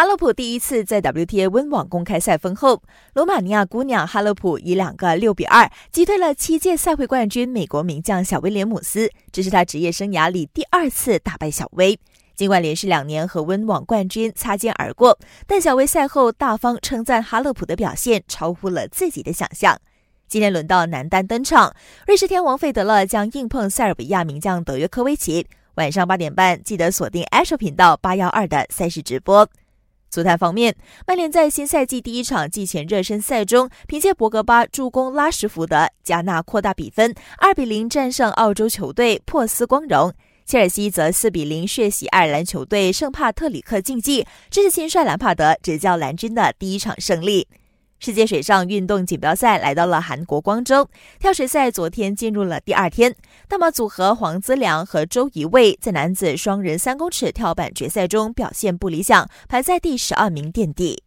哈勒普第一次在 WTA 温网公开赛封后，罗马尼亚姑娘哈勒普以两个六比二击退了七届赛会冠军美国名将小威廉姆斯，这是她职业生涯里第二次打败小威。尽管连续两年和温网冠军擦肩而过，但小威赛后大方称赞哈勒普的表现超乎了自己的想象。今天轮到男单登场，瑞士天王费德勒将硬碰塞尔维亚名将德约科维奇。晚上八点半，记得锁定 so 频道八幺二的赛事直播。足坛方面，曼联在新赛季第一场季前热身赛中，凭借博格巴助攻拉什福德，加纳扩大比分，二比零战胜澳洲球队珀斯光荣。切尔西则四比零血洗爱尔兰球队圣帕特里克竞技，这是新帅兰帕德执教蓝军的第一场胜利。世界水上运动锦标赛来到了韩国光州，跳水赛昨天进入了第二天。大马组合黄资良和周怡蔚在男子双人三公尺跳板决赛中表现不理想，排在第十二名垫底。